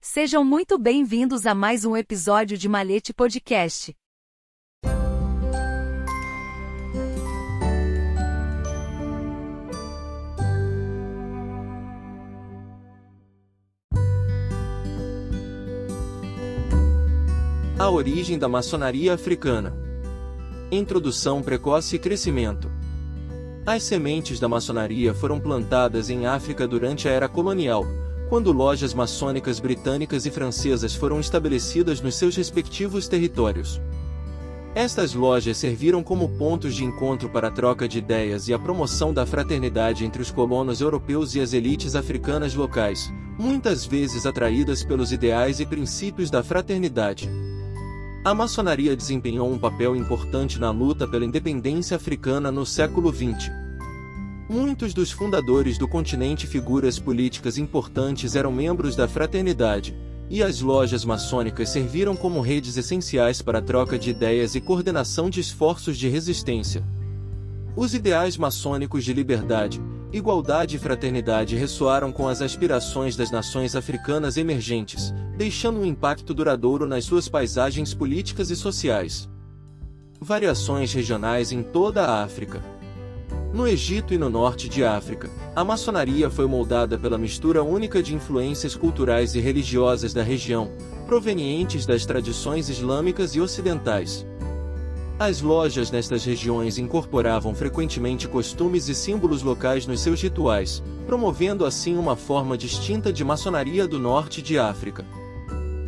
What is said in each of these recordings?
Sejam muito bem-vindos a mais um episódio de Malete Podcast. A origem da maçonaria africana. Introdução precoce e crescimento. As sementes da maçonaria foram plantadas em África durante a era colonial, quando lojas maçônicas britânicas e francesas foram estabelecidas nos seus respectivos territórios. Estas lojas serviram como pontos de encontro para a troca de ideias e a promoção da fraternidade entre os colonos europeus e as elites africanas locais, muitas vezes atraídas pelos ideais e princípios da fraternidade. A maçonaria desempenhou um papel importante na luta pela independência africana no século XX. Muitos dos fundadores do continente figuras políticas importantes eram membros da fraternidade, e as lojas maçônicas serviram como redes essenciais para a troca de ideias e coordenação de esforços de resistência. Os ideais maçônicos de liberdade, igualdade e fraternidade ressoaram com as aspirações das nações africanas emergentes, deixando um impacto duradouro nas suas paisagens políticas e sociais. Variações regionais em toda a África. No Egito e no norte de África, a maçonaria foi moldada pela mistura única de influências culturais e religiosas da região, provenientes das tradições islâmicas e ocidentais. As lojas nestas regiões incorporavam frequentemente costumes e símbolos locais nos seus rituais, promovendo assim uma forma distinta de maçonaria do norte de África.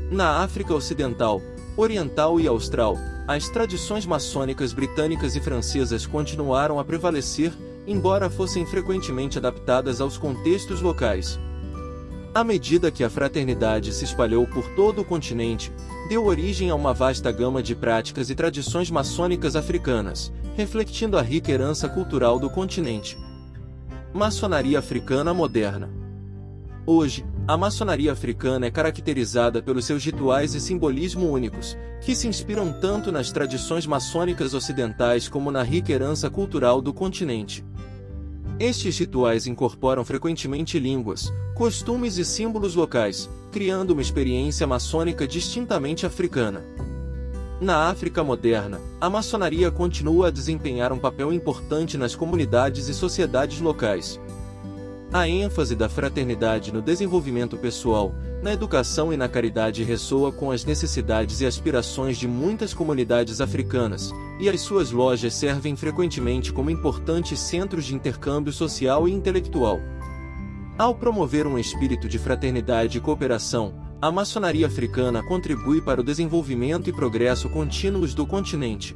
Na África Ocidental, Oriental e Austral, as tradições maçônicas britânicas e francesas continuaram a prevalecer, embora fossem frequentemente adaptadas aos contextos locais. À medida que a fraternidade se espalhou por todo o continente, deu origem a uma vasta gama de práticas e tradições maçônicas africanas, refletindo a rica herança cultural do continente. Maçonaria africana moderna. Hoje, a maçonaria africana é caracterizada pelos seus rituais e simbolismo únicos, que se inspiram tanto nas tradições maçônicas ocidentais como na rica herança cultural do continente. Estes rituais incorporam frequentemente línguas, costumes e símbolos locais, criando uma experiência maçônica distintamente africana. Na África moderna, a maçonaria continua a desempenhar um papel importante nas comunidades e sociedades locais. A ênfase da fraternidade no desenvolvimento pessoal, na educação e na caridade ressoa com as necessidades e aspirações de muitas comunidades africanas, e as suas lojas servem frequentemente como importantes centros de intercâmbio social e intelectual. Ao promover um espírito de fraternidade e cooperação, a maçonaria africana contribui para o desenvolvimento e progresso contínuos do continente.